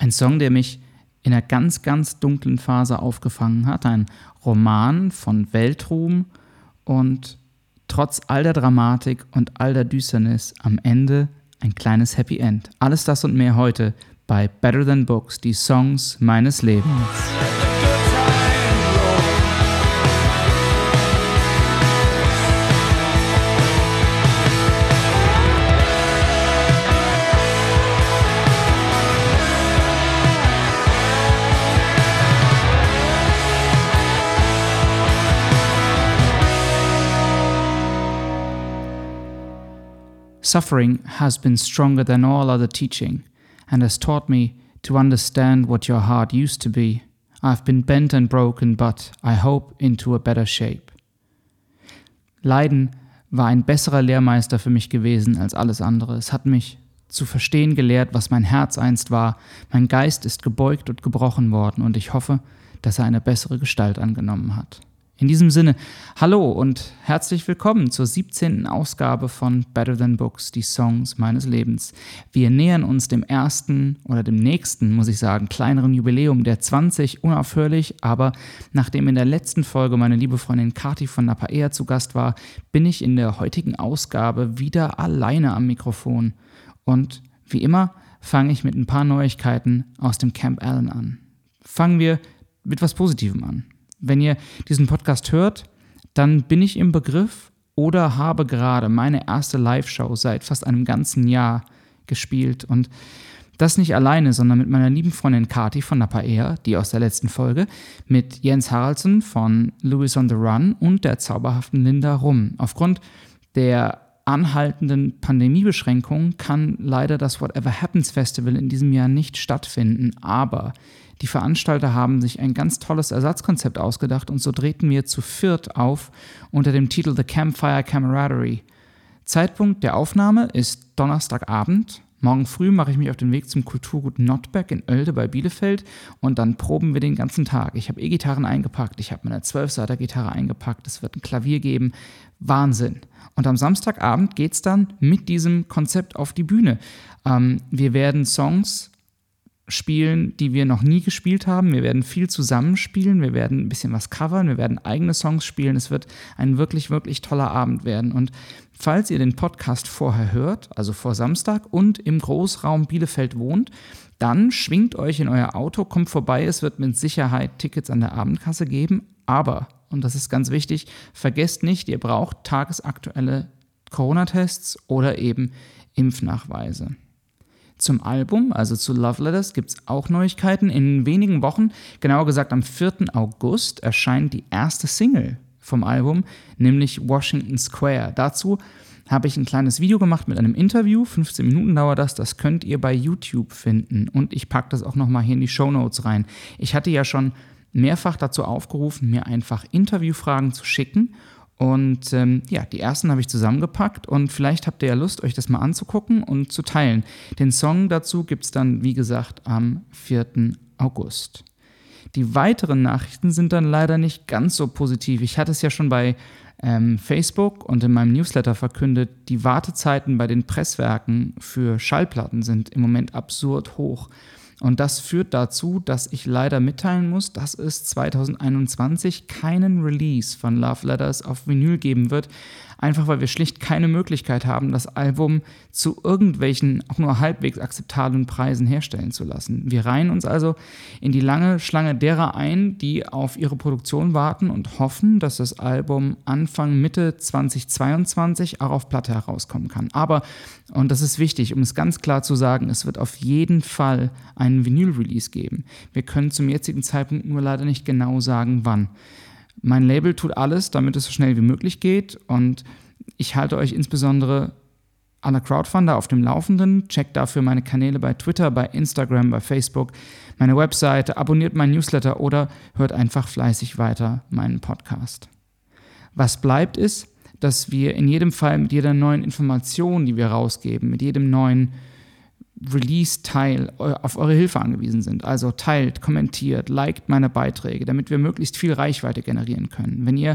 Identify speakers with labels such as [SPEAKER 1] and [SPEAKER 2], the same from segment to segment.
[SPEAKER 1] Ein Song, der mich in einer ganz, ganz dunklen Phase aufgefangen hat. Ein Roman von Weltruhm und trotz all der Dramatik und all der Düsternis am Ende ein kleines Happy End. Alles das und mehr heute bei Better Than Books, die Songs meines Lebens. Suffering has been stronger than all other teaching, and has taught me to understand what your heart used to be. I've been bent and broken, but I hope into a better shape. Leiden war ein besserer Lehrmeister für mich gewesen als alles andere. Es hat mich zu verstehen gelehrt, was mein Herz einst war. Mein Geist ist gebeugt und gebrochen worden, und ich hoffe, dass er eine bessere Gestalt angenommen hat. In diesem Sinne, hallo und herzlich willkommen zur 17. Ausgabe von Better Than Books, die Songs meines Lebens. Wir nähern uns dem ersten oder dem nächsten, muss ich sagen, kleineren Jubiläum der 20 unaufhörlich, aber nachdem in der letzten Folge meine liebe Freundin Kati von Napaea zu Gast war, bin ich in der heutigen Ausgabe wieder alleine am Mikrofon. Und wie immer fange ich mit ein paar Neuigkeiten aus dem Camp Allen an. Fangen wir mit was Positivem an. Wenn ihr diesen Podcast hört, dann bin ich im Begriff oder habe gerade meine erste Live-Show seit fast einem ganzen Jahr gespielt. Und das nicht alleine, sondern mit meiner lieben Freundin Kati von Napa Air, die aus der letzten Folge, mit Jens Haraldsen von Louis on the Run und der zauberhaften Linda Rum. Aufgrund der anhaltenden Pandemiebeschränkungen kann leider das Whatever Happens Festival in diesem Jahr nicht stattfinden, aber die Veranstalter haben sich ein ganz tolles Ersatzkonzept ausgedacht und so drehten wir zu viert auf unter dem Titel The Campfire Camaraderie. Zeitpunkt der Aufnahme ist Donnerstagabend. Morgen früh mache ich mich auf den Weg zum Kulturgut Notberg in Oelde bei Bielefeld und dann proben wir den ganzen Tag. Ich habe E-Gitarren eingepackt, ich habe meine 12-Seiter-Gitarre eingepackt, es wird ein Klavier geben. Wahnsinn. Und am Samstagabend geht es dann mit diesem Konzept auf die Bühne. Ähm, wir werden Songs spielen, die wir noch nie gespielt haben. Wir werden viel zusammenspielen, wir werden ein bisschen was covern, wir werden eigene Songs spielen. Es wird ein wirklich, wirklich toller Abend werden. Und falls ihr den Podcast vorher hört, also vor Samstag und im Großraum Bielefeld wohnt, dann schwingt euch in euer Auto, kommt vorbei. Es wird mit Sicherheit Tickets an der Abendkasse geben. Aber, und das ist ganz wichtig, vergesst nicht, ihr braucht tagesaktuelle Corona-Tests oder eben Impfnachweise. Zum Album, also zu Love Letters, gibt es auch Neuigkeiten. In wenigen Wochen, genauer gesagt am 4. August, erscheint die erste Single vom Album, nämlich Washington Square. Dazu habe ich ein kleines Video gemacht mit einem Interview. 15 Minuten dauert das. Das könnt ihr bei YouTube finden. Und ich packe das auch nochmal hier in die Show Notes rein. Ich hatte ja schon mehrfach dazu aufgerufen, mir einfach Interviewfragen zu schicken. Und ähm, ja, die ersten habe ich zusammengepackt und vielleicht habt ihr ja Lust, euch das mal anzugucken und zu teilen. Den Song dazu gibt es dann, wie gesagt, am 4. August. Die weiteren Nachrichten sind dann leider nicht ganz so positiv. Ich hatte es ja schon bei ähm, Facebook und in meinem Newsletter verkündet, die Wartezeiten bei den Presswerken für Schallplatten sind im Moment absurd hoch. Und das führt dazu, dass ich leider mitteilen muss, dass es 2021 keinen Release von Love Letters auf Vinyl geben wird, einfach weil wir schlicht keine Möglichkeit haben, das Album zu irgendwelchen auch nur halbwegs akzeptablen Preisen herstellen zu lassen. Wir reihen uns also in die lange Schlange derer ein, die auf ihre Produktion warten und hoffen, dass das Album Anfang Mitte 2022 auch auf Platte herauskommen kann. Aber, und das ist wichtig, um es ganz klar zu sagen, es wird auf jeden Fall einen Vinyl-Release geben. Wir können zum jetzigen Zeitpunkt nur leider nicht genau sagen, wann. Mein Label tut alles, damit es so schnell wie möglich geht und ich halte euch insbesondere aller Crowdfunder auf dem Laufenden. Checkt dafür meine Kanäle bei Twitter, bei Instagram, bei Facebook, meine Webseite, abonniert meinen Newsletter oder hört einfach fleißig weiter meinen Podcast. Was bleibt ist, dass wir in jedem Fall mit jeder neuen Information, die wir rausgeben, mit jedem neuen Release-Teil auf eure Hilfe angewiesen sind. Also teilt, kommentiert, liked meine Beiträge, damit wir möglichst viel Reichweite generieren können. Wenn ihr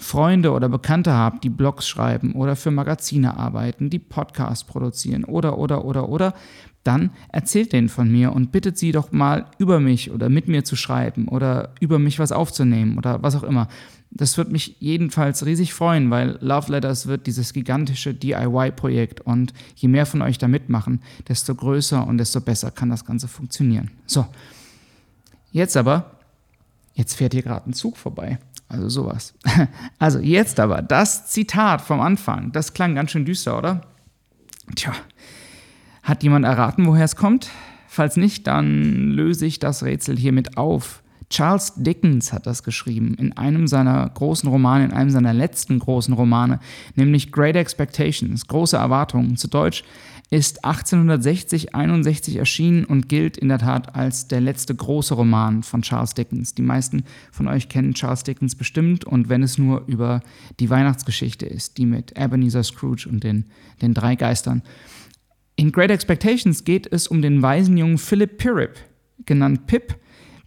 [SPEAKER 1] Freunde oder Bekannte habt, die Blogs schreiben oder für Magazine arbeiten, die Podcasts produzieren oder, oder, oder, oder, dann erzählt denen von mir und bittet sie doch mal über mich oder mit mir zu schreiben oder über mich was aufzunehmen oder was auch immer. Das wird mich jedenfalls riesig freuen, weil Love Letters wird dieses gigantische DIY-Projekt und je mehr von euch da mitmachen, desto größer und desto besser kann das Ganze funktionieren. So, jetzt aber, jetzt fährt hier gerade ein Zug vorbei. Also sowas. Also jetzt aber das Zitat vom Anfang. Das klang ganz schön düster, oder? Tja, hat jemand erraten, woher es kommt? Falls nicht, dann löse ich das Rätsel hiermit auf. Charles Dickens hat das geschrieben in einem seiner großen Romane, in einem seiner letzten großen Romane, nämlich Great Expectations, große Erwartungen. Zu Deutsch ist 1860-61 erschienen und gilt in der Tat als der letzte große Roman von Charles Dickens. Die meisten von euch kennen Charles Dickens bestimmt und wenn es nur über die Weihnachtsgeschichte ist, die mit Ebenezer Scrooge und den, den drei Geistern. In Great Expectations geht es um den weisen jungen Philip Pirrip, genannt Pip,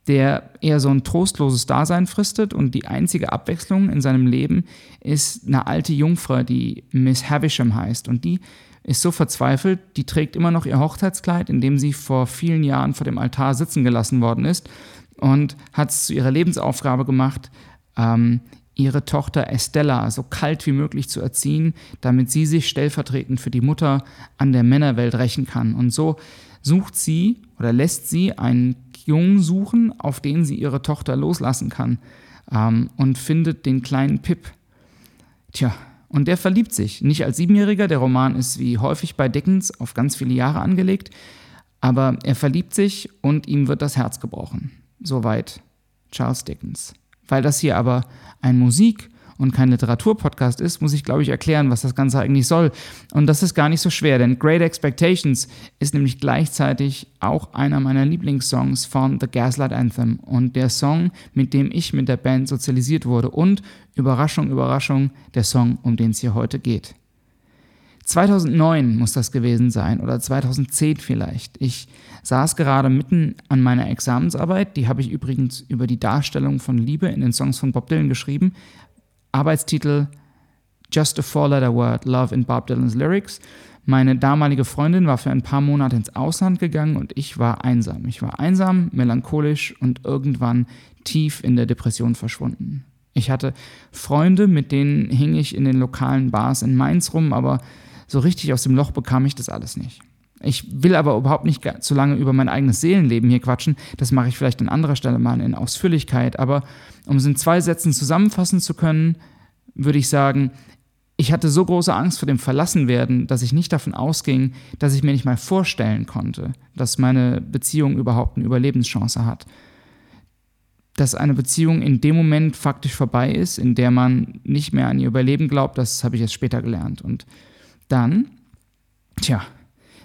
[SPEAKER 1] der eher so ein trostloses Dasein fristet und die einzige Abwechslung in seinem Leben ist eine alte Jungfrau, die Miss Havisham heißt und die ist so verzweifelt, die trägt immer noch ihr Hochzeitskleid, in dem sie vor vielen Jahren vor dem Altar sitzen gelassen worden ist und hat es zu ihrer Lebensaufgabe gemacht, ähm, ihre Tochter Estella so kalt wie möglich zu erziehen, damit sie sich stellvertretend für die Mutter an der Männerwelt rächen kann. Und so sucht sie oder lässt sie einen Jungen suchen, auf den sie ihre Tochter loslassen kann ähm, und findet den kleinen Pip. Tja, und der verliebt sich. Nicht als Siebenjähriger, der Roman ist wie häufig bei Dickens auf ganz viele Jahre angelegt, aber er verliebt sich und ihm wird das Herz gebrochen. Soweit Charles Dickens. Weil das hier aber ein Musik- und kein Literaturpodcast ist, muss ich, glaube ich, erklären, was das Ganze eigentlich soll. Und das ist gar nicht so schwer, denn Great Expectations ist nämlich gleichzeitig auch einer meiner Lieblingssongs von The Gaslight Anthem und der Song, mit dem ich mit der Band sozialisiert wurde und, Überraschung, Überraschung, der Song, um den es hier heute geht. 2009 muss das gewesen sein oder 2010 vielleicht. Ich saß gerade mitten an meiner Examensarbeit, die habe ich übrigens über die Darstellung von Liebe in den Songs von Bob Dylan geschrieben. Arbeitstitel Just a Four-Letter Word, Love in Bob Dylan's Lyrics. Meine damalige Freundin war für ein paar Monate ins Ausland gegangen und ich war einsam. Ich war einsam, melancholisch und irgendwann tief in der Depression verschwunden. Ich hatte Freunde, mit denen hing ich in den lokalen Bars in Mainz rum, aber so richtig aus dem Loch bekam ich das alles nicht. Ich will aber überhaupt nicht zu lange über mein eigenes Seelenleben hier quatschen. Das mache ich vielleicht an anderer Stelle mal in Ausführlichkeit. Aber um es in zwei Sätzen zusammenfassen zu können, würde ich sagen, ich hatte so große Angst vor dem Verlassenwerden, dass ich nicht davon ausging, dass ich mir nicht mal vorstellen konnte, dass meine Beziehung überhaupt eine Überlebenschance hat. Dass eine Beziehung in dem Moment faktisch vorbei ist, in der man nicht mehr an ihr Überleben glaubt, das habe ich erst später gelernt. Und dann, tja,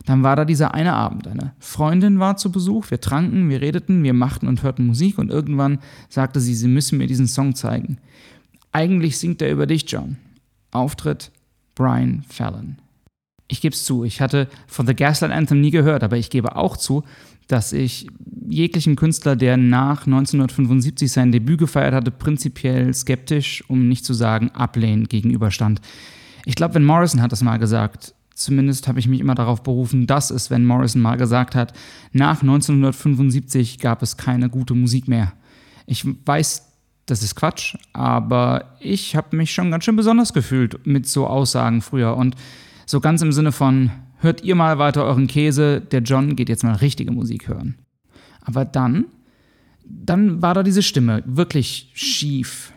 [SPEAKER 1] dann war da dieser eine Abend. Eine Freundin war zu Besuch, wir tranken, wir redeten, wir machten und hörten Musik und irgendwann sagte sie, sie müssen mir diesen Song zeigen. Eigentlich singt er über dich, John. Auftritt Brian Fallon. Ich gebe es zu, ich hatte von The Gaslight Anthem nie gehört, aber ich gebe auch zu, dass ich jeglichen Künstler, der nach 1975 sein Debüt gefeiert hatte, prinzipiell skeptisch, um nicht zu sagen ablehnend gegenüberstand. Ich glaube, Van Morrison hat das mal gesagt. Zumindest habe ich mich immer darauf berufen, dass es Van Morrison mal gesagt hat. Nach 1975 gab es keine gute Musik mehr. Ich weiß, das ist Quatsch, aber ich habe mich schon ganz schön besonders gefühlt mit so Aussagen früher. Und so ganz im Sinne von, hört ihr mal weiter euren Käse, der John geht jetzt mal richtige Musik hören. Aber dann, dann war da diese Stimme wirklich schief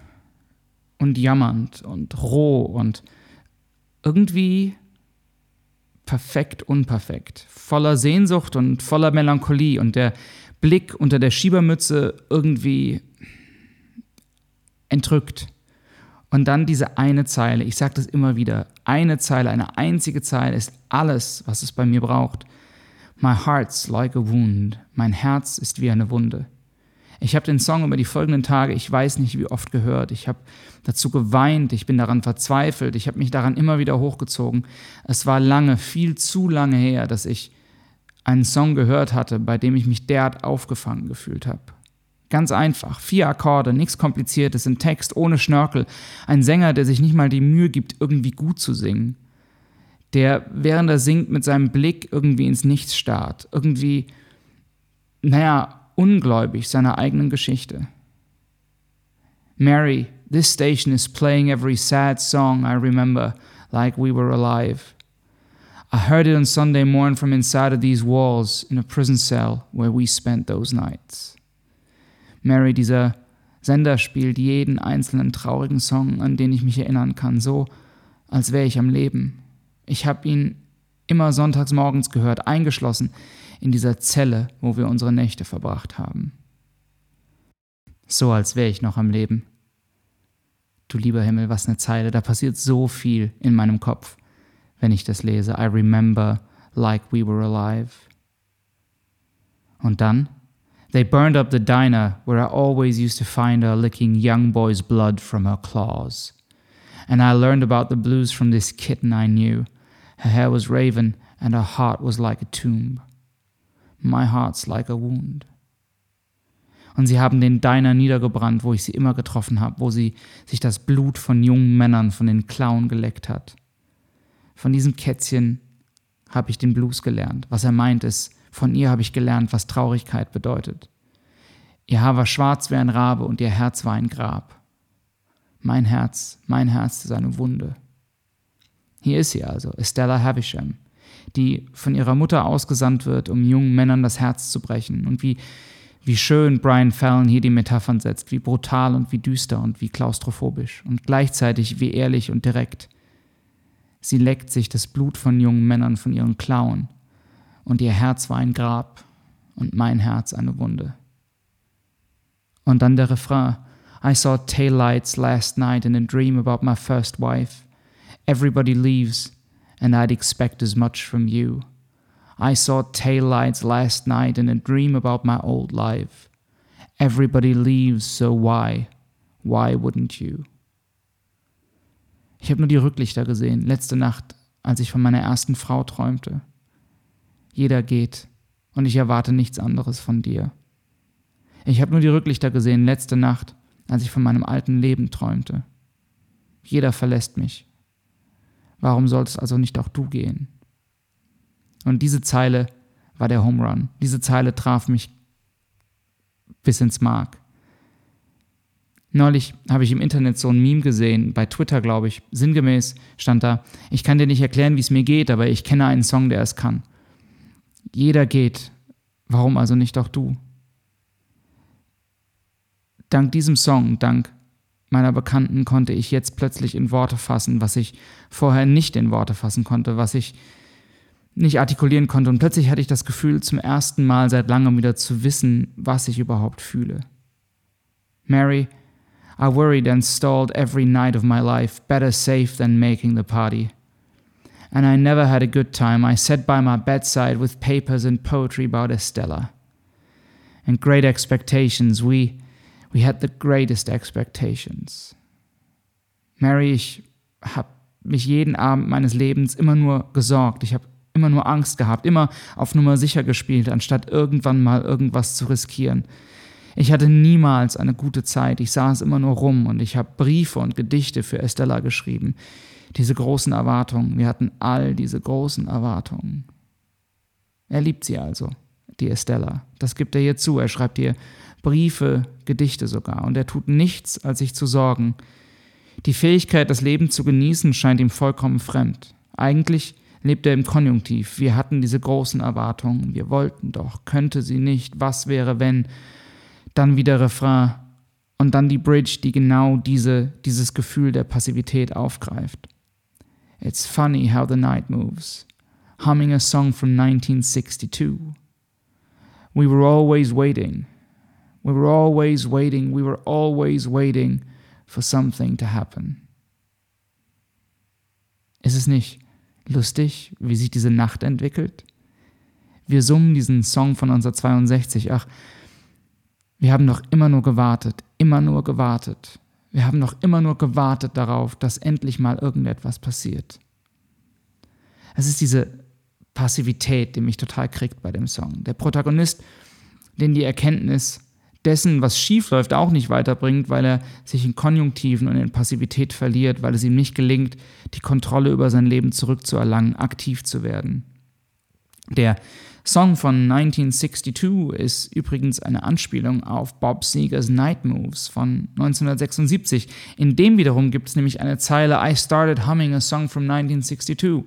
[SPEAKER 1] und jammernd und roh und irgendwie perfekt unperfekt, voller Sehnsucht und voller Melancholie und der Blick unter der Schiebermütze irgendwie entrückt. Und dann diese eine Zeile, ich sage das immer wieder, eine Zeile, eine einzige Zeile ist alles, was es bei mir braucht. My heart's like a wound, mein Herz ist wie eine Wunde. Ich habe den Song über die folgenden Tage, ich weiß nicht wie oft gehört. Ich habe dazu geweint, ich bin daran verzweifelt, ich habe mich daran immer wieder hochgezogen. Es war lange, viel zu lange her, dass ich einen Song gehört hatte, bei dem ich mich derart aufgefangen gefühlt habe. Ganz einfach. Vier Akkorde, nichts Kompliziertes, ein Text ohne Schnörkel. Ein Sänger, der sich nicht mal die Mühe gibt, irgendwie gut zu singen. Der, während er singt, mit seinem Blick irgendwie ins Nichts starrt. Irgendwie, naja, ungläubig seiner eigenen Geschichte. Mary, this station is playing every sad song I remember, like we were alive. I heard it on Sunday morn from inside of these walls in a prison cell where we spent those nights. Mary, dieser Sender spielt jeden einzelnen traurigen Song, an den ich mich erinnern kann, so als wäre ich am Leben. Ich habe ihn immer sonntags morgens gehört, eingeschlossen in dieser Zelle, wo wir unsere Nächte verbracht haben. So als wäre ich noch am Leben. Du lieber Himmel, was eine Zeile, da passiert so viel in meinem Kopf wenn ich das lese. I remember like we were alive. Und dann? They burned up the diner where I always used to find her licking young boy's blood from her claws. And I learned about the blues from this kitten I knew. Her hair was raven and her heart was like a tomb. My heart's like a wound. Und sie haben den Diner niedergebrannt, wo ich sie immer getroffen habe, wo sie sich das Blut von jungen Männern von den Klauen geleckt hat. Von diesem Kätzchen habe ich den Blues gelernt. Was er meint ist, von ihr habe ich gelernt, was Traurigkeit bedeutet. Ihr Haar war schwarz wie ein Rabe und ihr Herz war ein Grab. Mein Herz, mein Herz ist eine Wunde. Hier ist sie also, Estella Havisham, die von ihrer Mutter ausgesandt wird, um jungen Männern das Herz zu brechen. Und wie, wie schön Brian Fallon hier die Metaphern setzt, wie brutal und wie düster und wie klaustrophobisch und gleichzeitig wie ehrlich und direkt. Sie leckt sich das Blut von jungen Männern von ihren Klauen, und ihr Herz war ein Grab und mein Herz eine Wunde. Und dann der Refrain. I saw taillights last night in a dream about my first wife. Everybody leaves, and I'd expect as much from you. I saw taillights last night in a dream about my old life. Everybody leaves, so why? Why wouldn't you? Ich habe nur die Rücklichter gesehen, letzte Nacht, als ich von meiner ersten Frau träumte. Jeder geht, und ich erwarte nichts anderes von dir. Ich habe nur die Rücklichter gesehen, letzte Nacht, als ich von meinem alten Leben träumte. Jeder verlässt mich. Warum solltest also nicht auch du gehen? Und diese Zeile war der Home Run. Diese Zeile traf mich bis ins Mark. Neulich habe ich im Internet so ein Meme gesehen, bei Twitter glaube ich, sinngemäß stand da, ich kann dir nicht erklären, wie es mir geht, aber ich kenne einen Song, der es kann. Jeder geht, warum also nicht auch du? Dank diesem Song, dank meiner Bekannten konnte ich jetzt plötzlich in Worte fassen, was ich vorher nicht in Worte fassen konnte, was ich nicht artikulieren konnte. Und plötzlich hatte ich das Gefühl, zum ersten Mal seit langem wieder zu wissen, was ich überhaupt fühle. Mary I worried and stalled every night of my life, better safe than making the party. And I never had a good time. I sat by my bedside with papers and poetry about Estella. And great expectations. We, we had the greatest expectations. Mary, ich habe mich jeden Abend meines Lebens immer nur gesorgt. Ich habe immer nur Angst gehabt, immer auf Nummer sicher gespielt, anstatt irgendwann mal irgendwas zu riskieren. Ich hatte niemals eine gute Zeit, ich saß immer nur rum und ich habe Briefe und Gedichte für Estella geschrieben. Diese großen Erwartungen, wir hatten all diese großen Erwartungen. Er liebt sie also, die Estella. Das gibt er ihr zu. Er schreibt ihr Briefe, Gedichte sogar. Und er tut nichts, als sich zu sorgen. Die Fähigkeit, das Leben zu genießen, scheint ihm vollkommen fremd. Eigentlich lebt er im Konjunktiv. Wir hatten diese großen Erwartungen. Wir wollten doch. Könnte sie nicht. Was wäre, wenn? dann wieder Refrain und dann die Bridge, die genau diese, dieses Gefühl der Passivität aufgreift. It's funny how the night moves, humming a song from 1962. We were always waiting. We were always waiting. We were always waiting for something to happen. Ist es nicht lustig, wie sich diese Nacht entwickelt? Wir summen diesen Song von 1962. Ach, wir haben noch immer nur gewartet, immer nur gewartet. Wir haben noch immer nur gewartet darauf, dass endlich mal irgendetwas passiert. Es ist diese Passivität, die mich total kriegt bei dem Song. Der Protagonist, den die Erkenntnis, dessen, was schief läuft, auch nicht weiterbringt, weil er sich in Konjunktiven und in Passivität verliert, weil es ihm nicht gelingt, die Kontrolle über sein Leben zurückzuerlangen, aktiv zu werden. Der Song von 1962 ist übrigens eine Anspielung auf Bob Seger's Night Moves von 1976. In dem wiederum gibt es nämlich eine Zeile I started humming a song from 1962.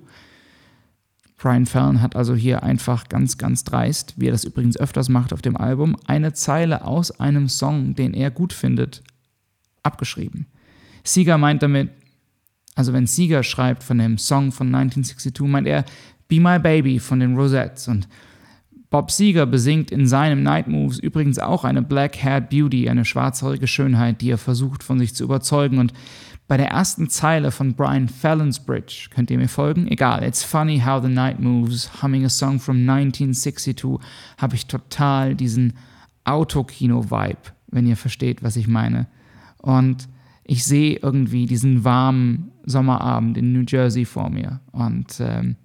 [SPEAKER 1] Brian Fallon hat also hier einfach ganz, ganz dreist, wie er das übrigens öfters macht auf dem Album, eine Zeile aus einem Song, den er gut findet, abgeschrieben. Seeger meint damit, also wenn Seeger schreibt von dem Song von 1962, meint er Be My Baby von den Rosettes und Bob Seeger besingt in seinem Night Moves übrigens auch eine Black-Haired Beauty, eine schwarzhaarige Schönheit, die er versucht von sich zu überzeugen und bei der ersten Zeile von Brian Fallon's Bridge, könnt ihr mir folgen? Egal, it's funny how the night moves, humming a song from 1962, habe ich total diesen Autokino-Vibe, wenn ihr versteht, was ich meine. Und ich sehe irgendwie diesen warmen Sommerabend in New Jersey vor mir. Und ähm,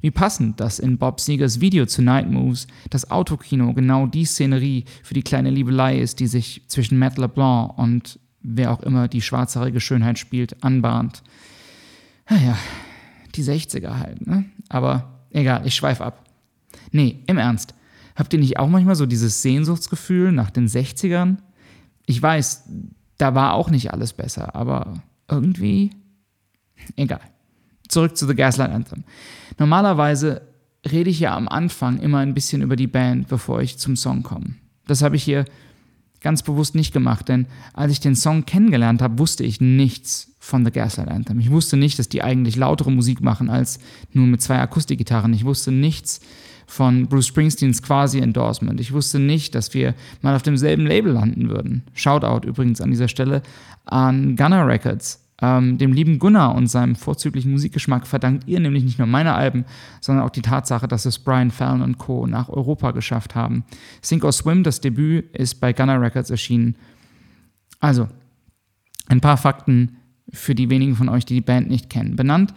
[SPEAKER 1] wie passend, dass in Bob Seegers Video zu Night Moves das Autokino genau die Szenerie für die kleine Liebelei ist, die sich zwischen Matt LeBlanc und wer auch immer die schwarzhaarige Schönheit spielt, anbahnt. Naja, die 60er halt, ne? Aber egal, ich schweife ab. Nee, im Ernst. Habt ihr nicht auch manchmal so dieses Sehnsuchtsgefühl nach den 60ern? Ich weiß, da war auch nicht alles besser, aber irgendwie egal. Zurück zu The Gaslight Anthem. Normalerweise rede ich ja am Anfang immer ein bisschen über die Band, bevor ich zum Song komme. Das habe ich hier ganz bewusst nicht gemacht, denn als ich den Song kennengelernt habe, wusste ich nichts von The Gaslight Anthem. Ich wusste nicht, dass die eigentlich lautere Musik machen als nur mit zwei Akustikgitarren. Ich wusste nichts von Bruce Springsteens Quasi-Endorsement. Ich wusste nicht, dass wir mal auf demselben Label landen würden. Shoutout übrigens an dieser Stelle an Gunner Records. Ähm, dem lieben Gunnar und seinem vorzüglichen Musikgeschmack verdankt ihr nämlich nicht nur meine Alben, sondern auch die Tatsache, dass es Brian Fallon und Co. nach Europa geschafft haben. Sink or Swim, das Debüt, ist bei Gunnar Records erschienen. Also, ein paar Fakten für die wenigen von euch, die die Band nicht kennen. Benannt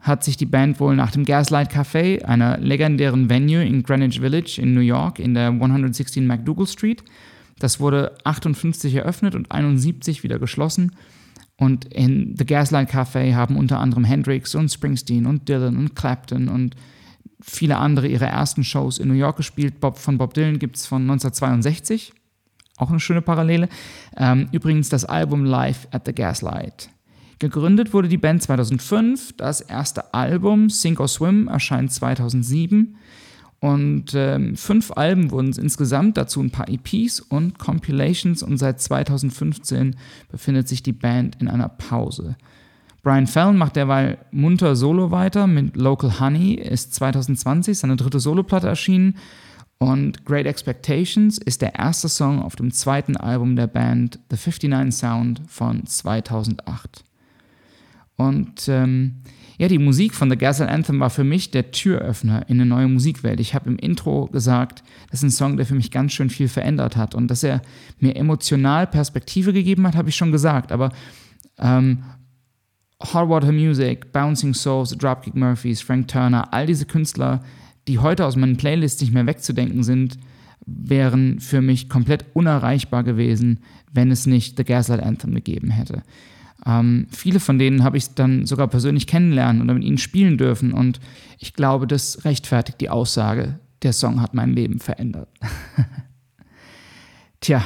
[SPEAKER 1] hat sich die Band wohl nach dem Gaslight Café, einer legendären Venue in Greenwich Village in New York in der 116 McDougal Street. Das wurde 58 eröffnet und 71 wieder geschlossen. Und in The Gaslight Café haben unter anderem Hendrix und Springsteen und Dylan und Clapton und viele andere ihre ersten Shows in New York gespielt. Bob, von Bob Dylan gibt es von 1962, auch eine schöne Parallele. Ähm, übrigens das Album Live at the Gaslight. Gegründet wurde die Band 2005, das erste Album Sink or Swim erscheint 2007 und ähm, fünf Alben wurden es insgesamt, dazu ein paar EPs und Compilations und seit 2015 befindet sich die Band in einer Pause. Brian Fallon macht derweil munter Solo weiter mit Local Honey, ist 2020 seine dritte Soloplatte erschienen und Great Expectations ist der erste Song auf dem zweiten Album der Band The 59 Sound von 2008. Und ähm, ja, die Musik von The Gaslight Anthem war für mich der Türöffner in eine neue Musikwelt. Ich habe im Intro gesagt, das ist ein Song, der für mich ganz schön viel verändert hat. Und dass er mir emotional Perspektive gegeben hat, habe ich schon gesagt. Aber ähm, Hot Water Music, Bouncing Souls, Dropkick Murphys, Frank Turner, all diese Künstler, die heute aus meinen Playlists nicht mehr wegzudenken sind, wären für mich komplett unerreichbar gewesen, wenn es nicht The Gaslight Anthem gegeben hätte. Ähm, viele von denen habe ich dann sogar persönlich kennenlernen oder mit ihnen spielen dürfen. Und ich glaube, das rechtfertigt die Aussage, der Song hat mein Leben verändert. Tja,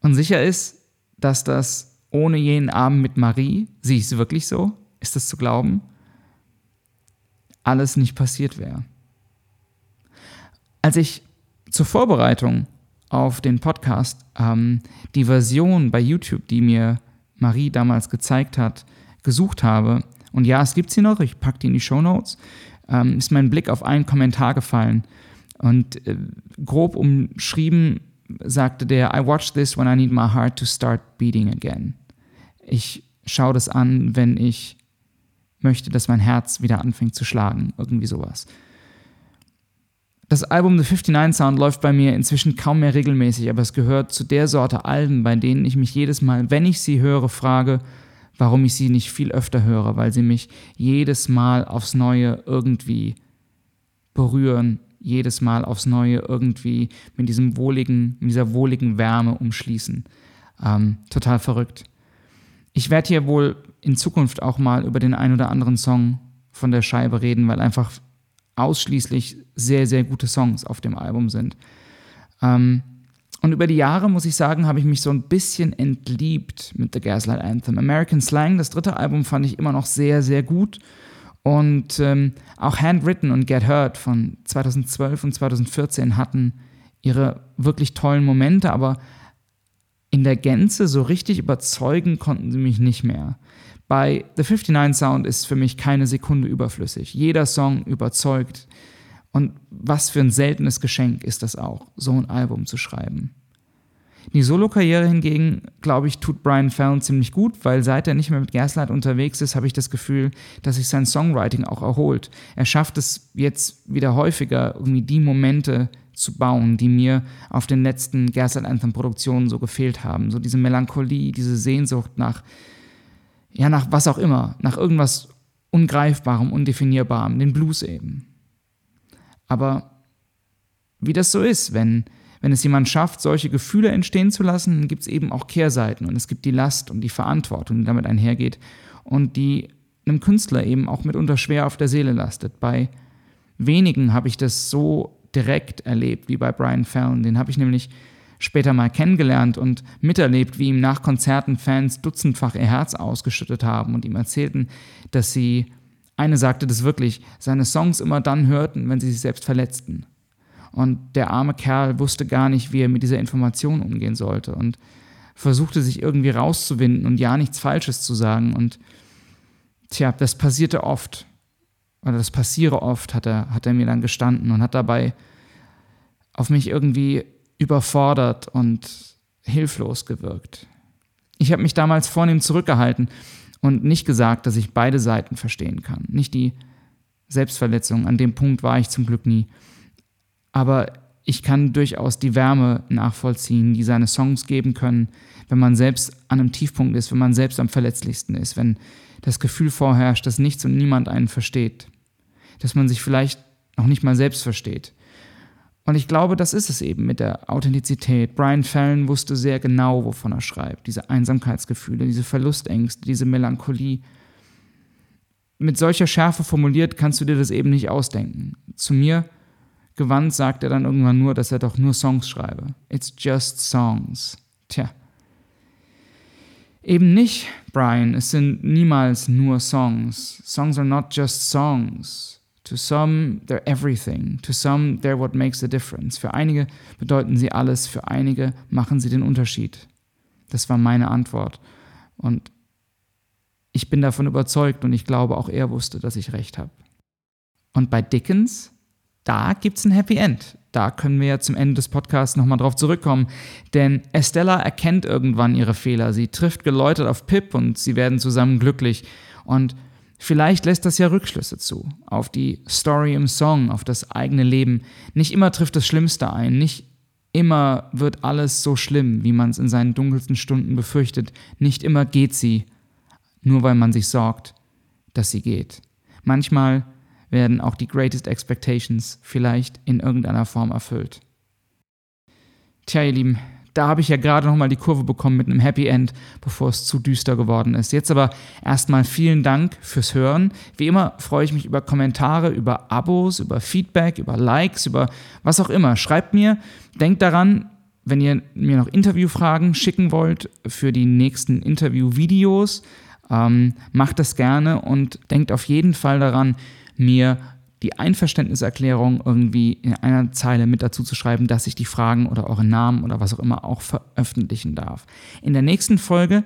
[SPEAKER 1] und sicher ist, dass das ohne jenen Abend mit Marie, sehe ich es wirklich so? Ist das zu glauben? Alles nicht passiert wäre. Als ich zur Vorbereitung auf den Podcast ähm, die Version bei YouTube, die mir Marie damals gezeigt hat, gesucht habe, und ja, es gibt sie noch, ich packe die in die Show Notes, ähm, ist mein Blick auf einen Kommentar gefallen. Und äh, grob umschrieben sagte der, I watch this when I need my heart to start beating again. Ich schaue das an, wenn ich möchte, dass mein Herz wieder anfängt zu schlagen. Irgendwie sowas. Das Album The 59 Sound läuft bei mir inzwischen kaum mehr regelmäßig, aber es gehört zu der Sorte Alben, bei denen ich mich jedes Mal, wenn ich sie höre, frage, warum ich sie nicht viel öfter höre, weil sie mich jedes Mal aufs Neue irgendwie berühren, jedes Mal aufs Neue irgendwie mit diesem wohligen, mit dieser wohligen Wärme umschließen. Ähm, total verrückt. Ich werde hier wohl in Zukunft auch mal über den ein oder anderen Song von der Scheibe reden, weil einfach ausschließlich sehr, sehr gute Songs auf dem Album sind. Ähm, und über die Jahre, muss ich sagen, habe ich mich so ein bisschen entliebt mit The Gaslight Anthem. American Slang, das dritte Album, fand ich immer noch sehr, sehr gut. Und ähm, auch Handwritten und Get Hurt von 2012 und 2014 hatten ihre wirklich tollen Momente, aber in der Gänze so richtig überzeugen konnten sie mich nicht mehr. Bei The 59 Sound ist für mich keine Sekunde überflüssig. Jeder Song überzeugt. Und was für ein seltenes Geschenk ist das auch, so ein Album zu schreiben. Die Solo-Karriere hingegen, glaube ich, tut Brian Fallon ziemlich gut, weil seit er nicht mehr mit Gaslight unterwegs ist, habe ich das Gefühl, dass sich sein Songwriting auch erholt. Er schafft es jetzt wieder häufiger, irgendwie die Momente zu bauen, die mir auf den letzten Gaslight Anthem Produktionen so gefehlt haben. So diese Melancholie, diese Sehnsucht nach, ja, nach was auch immer, nach irgendwas Ungreifbarem, Undefinierbarem, den Blues eben. Aber wie das so ist, wenn, wenn es jemand schafft, solche Gefühle entstehen zu lassen, dann gibt es eben auch Kehrseiten und es gibt die Last und die Verantwortung, die damit einhergeht und die einem Künstler eben auch mitunter schwer auf der Seele lastet. Bei wenigen habe ich das so direkt erlebt wie bei Brian Fallon. Den habe ich nämlich später mal kennengelernt und miterlebt, wie ihm nach Konzerten Fans dutzendfach ihr Herz ausgeschüttet haben und ihm erzählten, dass sie, eine sagte das wirklich, seine Songs immer dann hörten, wenn sie sich selbst verletzten. Und der arme Kerl wusste gar nicht, wie er mit dieser Information umgehen sollte und versuchte sich irgendwie rauszuwinden und ja nichts Falsches zu sagen. Und tja, das passierte oft. Oder das passiere oft, hat er, hat er mir dann gestanden und hat dabei auf mich irgendwie überfordert und hilflos gewirkt. Ich habe mich damals vornehm zurückgehalten und nicht gesagt, dass ich beide Seiten verstehen kann. Nicht die Selbstverletzung, an dem Punkt war ich zum Glück nie. Aber ich kann durchaus die Wärme nachvollziehen, die seine Songs geben können, wenn man selbst an einem Tiefpunkt ist, wenn man selbst am verletzlichsten ist, wenn das Gefühl vorherrscht, dass nichts und niemand einen versteht, dass man sich vielleicht noch nicht mal selbst versteht. Und ich glaube, das ist es eben mit der Authentizität. Brian Fallon wusste sehr genau, wovon er schreibt. Diese Einsamkeitsgefühle, diese Verlustängste, diese Melancholie. Mit solcher Schärfe formuliert kannst du dir das eben nicht ausdenken. Zu mir gewandt sagt er dann irgendwann nur, dass er doch nur Songs schreibe. It's just songs. Tja. Eben nicht, Brian, es sind niemals nur Songs. Songs are not just songs. To some, they're everything. To some, they're what makes a difference. Für einige bedeuten sie alles, für einige machen sie den Unterschied. Das war meine Antwort. Und ich bin davon überzeugt und ich glaube, auch er wusste, dass ich recht habe. Und bei Dickens da gibt es ein Happy End. Da können wir ja zum Ende des Podcasts nochmal drauf zurückkommen. Denn Estella erkennt irgendwann ihre Fehler. Sie trifft geläutert auf Pip und sie werden zusammen glücklich. Und vielleicht lässt das ja Rückschlüsse zu. Auf die Story im Song, auf das eigene Leben. Nicht immer trifft das Schlimmste ein. Nicht immer wird alles so schlimm, wie man es in seinen dunkelsten Stunden befürchtet. Nicht immer geht sie, nur weil man sich sorgt, dass sie geht. Manchmal werden auch die Greatest Expectations vielleicht in irgendeiner Form erfüllt. Tja, ihr Lieben, da habe ich ja gerade nochmal die Kurve bekommen mit einem Happy End, bevor es zu düster geworden ist. Jetzt aber erstmal vielen Dank fürs Hören. Wie immer freue ich mich über Kommentare, über Abos, über Feedback, über Likes, über was auch immer. Schreibt mir, denkt daran, wenn ihr mir noch Interviewfragen schicken wollt für die nächsten Interviewvideos, ähm, macht das gerne und denkt auf jeden Fall daran, mir die Einverständniserklärung irgendwie in einer Zeile mit dazu zu schreiben, dass ich die Fragen oder euren Namen oder was auch immer auch veröffentlichen darf. In der nächsten Folge,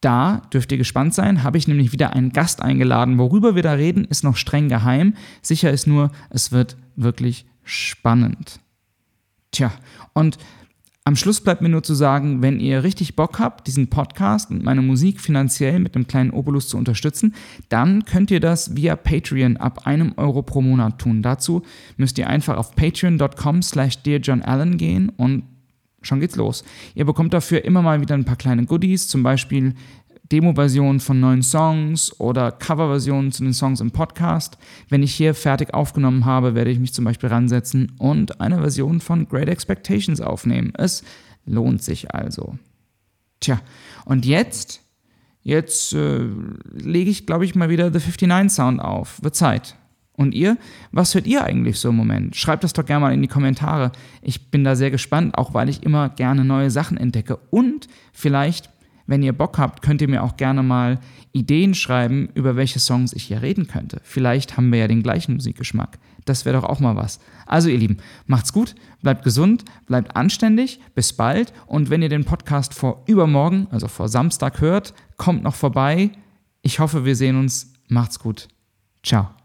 [SPEAKER 1] da dürft ihr gespannt sein, habe ich nämlich wieder einen Gast eingeladen. Worüber wir da reden, ist noch streng geheim. Sicher ist nur, es wird wirklich spannend. Tja, und am Schluss bleibt mir nur zu sagen, wenn ihr richtig Bock habt, diesen Podcast und meine Musik finanziell mit einem kleinen Obolus zu unterstützen, dann könnt ihr das via Patreon ab einem Euro pro Monat tun. Dazu müsst ihr einfach auf patreon.com slash dearjohnallen gehen und schon geht's los. Ihr bekommt dafür immer mal wieder ein paar kleine Goodies, zum Beispiel Demo-Versionen von neuen Songs oder Cover-Versionen zu den Songs im Podcast. Wenn ich hier fertig aufgenommen habe, werde ich mich zum Beispiel ransetzen und eine Version von Great Expectations aufnehmen. Es lohnt sich also. Tja, und jetzt, jetzt äh, lege ich, glaube ich, mal wieder The 59 Sound auf. Wird Zeit. Und ihr, was hört ihr eigentlich so im Moment? Schreibt das doch gerne mal in die Kommentare. Ich bin da sehr gespannt, auch weil ich immer gerne neue Sachen entdecke. Und vielleicht, wenn ihr Bock habt, könnt ihr mir auch gerne mal Ideen schreiben, über welche Songs ich hier reden könnte. Vielleicht haben wir ja den gleichen Musikgeschmack. Das wäre doch auch mal was. Also ihr Lieben, macht's gut, bleibt gesund, bleibt anständig, bis bald. Und wenn ihr den Podcast vor übermorgen, also vor Samstag hört, kommt noch vorbei. Ich hoffe, wir sehen uns. Macht's gut. Ciao.